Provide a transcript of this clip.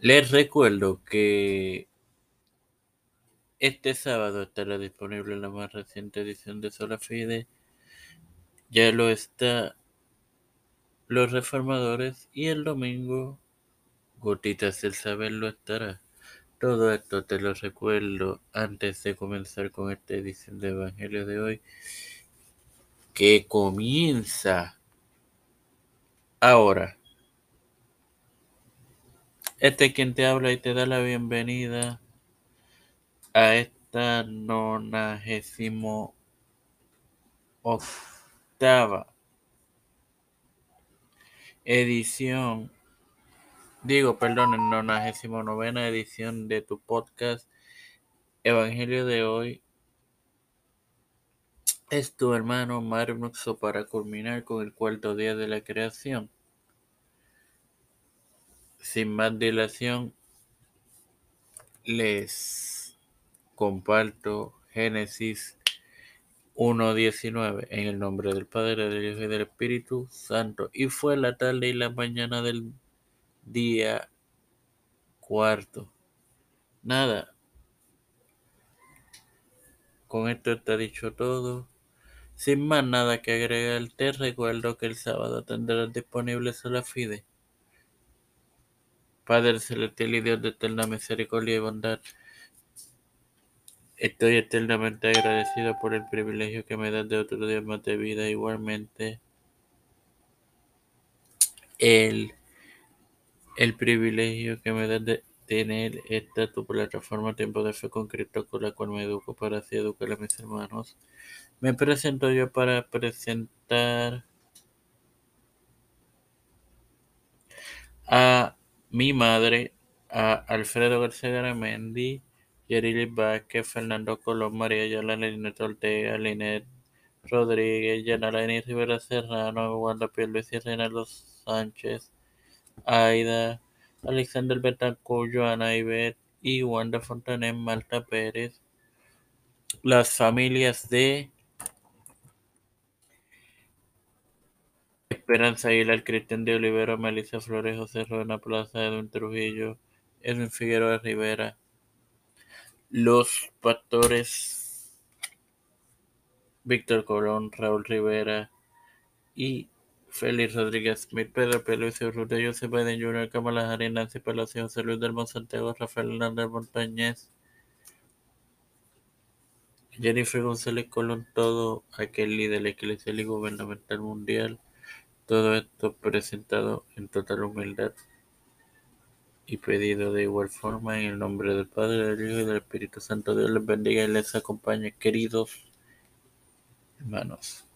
Les recuerdo que este sábado estará disponible la más reciente edición de Sola Fide. Ya lo está Los Reformadores y el domingo Gotitas del Saber lo estará. Todo esto te lo recuerdo antes de comenzar con esta edición de Evangelio de hoy, que comienza ahora. Este es quien te habla y te da la bienvenida a esta nonagésimo octava edición digo, perdón, en 99 novena edición de tu podcast Evangelio de hoy. Es tu hermano Marmuxo para culminar con el cuarto día de la creación. Sin más dilación, les comparto Génesis 1.19 en el nombre del Padre, del Hijo y del Espíritu Santo. Y fue la tarde y la mañana del día cuarto. Nada. Con esto está dicho todo. Sin más nada que agregar, te recuerdo que el sábado tendrás disponible Sola Fide. Padre celestial y Dios de eterna misericordia y bondad, estoy eternamente agradecido por el privilegio que me das de otro día más de vida. Igualmente, el el privilegio que me da de tener esta tu plataforma Tiempo de Fe con Cristo con la cual me educo para así educar a mis hermanos. Me presento yo para presentar a mi madre, a Alfredo García Garamendi, Yerili Vázquez, Fernando Colón, María Yola, Linet Ortega, Linet Rodríguez, Yanalani Rivera Serrano, Wanda Luis y Reinaldo Sánchez, Aida, Alexander Betancourt, Joana Ibet y Wanda Fontanet, Malta Pérez. Las familias de Esperanza Aguilar, Cristian de Olivera, Melissa Flores, José Ruena Plaza, Edwin Trujillo, Edwin Figueroa Rivera. Los pastores Víctor Colón, Raúl Rivera y Félix Rodríguez Smith, Pedro Luis Urrutia, José Biden Jr., Kamala Harris, Nancy Pelosi, José Luis del Santiago, Rafael Hernández Montañez, Jennifer González Colón, todo aquel líder eclesial y gubernamental mundial, todo esto presentado en total humildad y pedido de igual forma en el nombre del Padre, del Hijo y del Espíritu Santo. Dios les bendiga y les acompañe, queridos hermanos.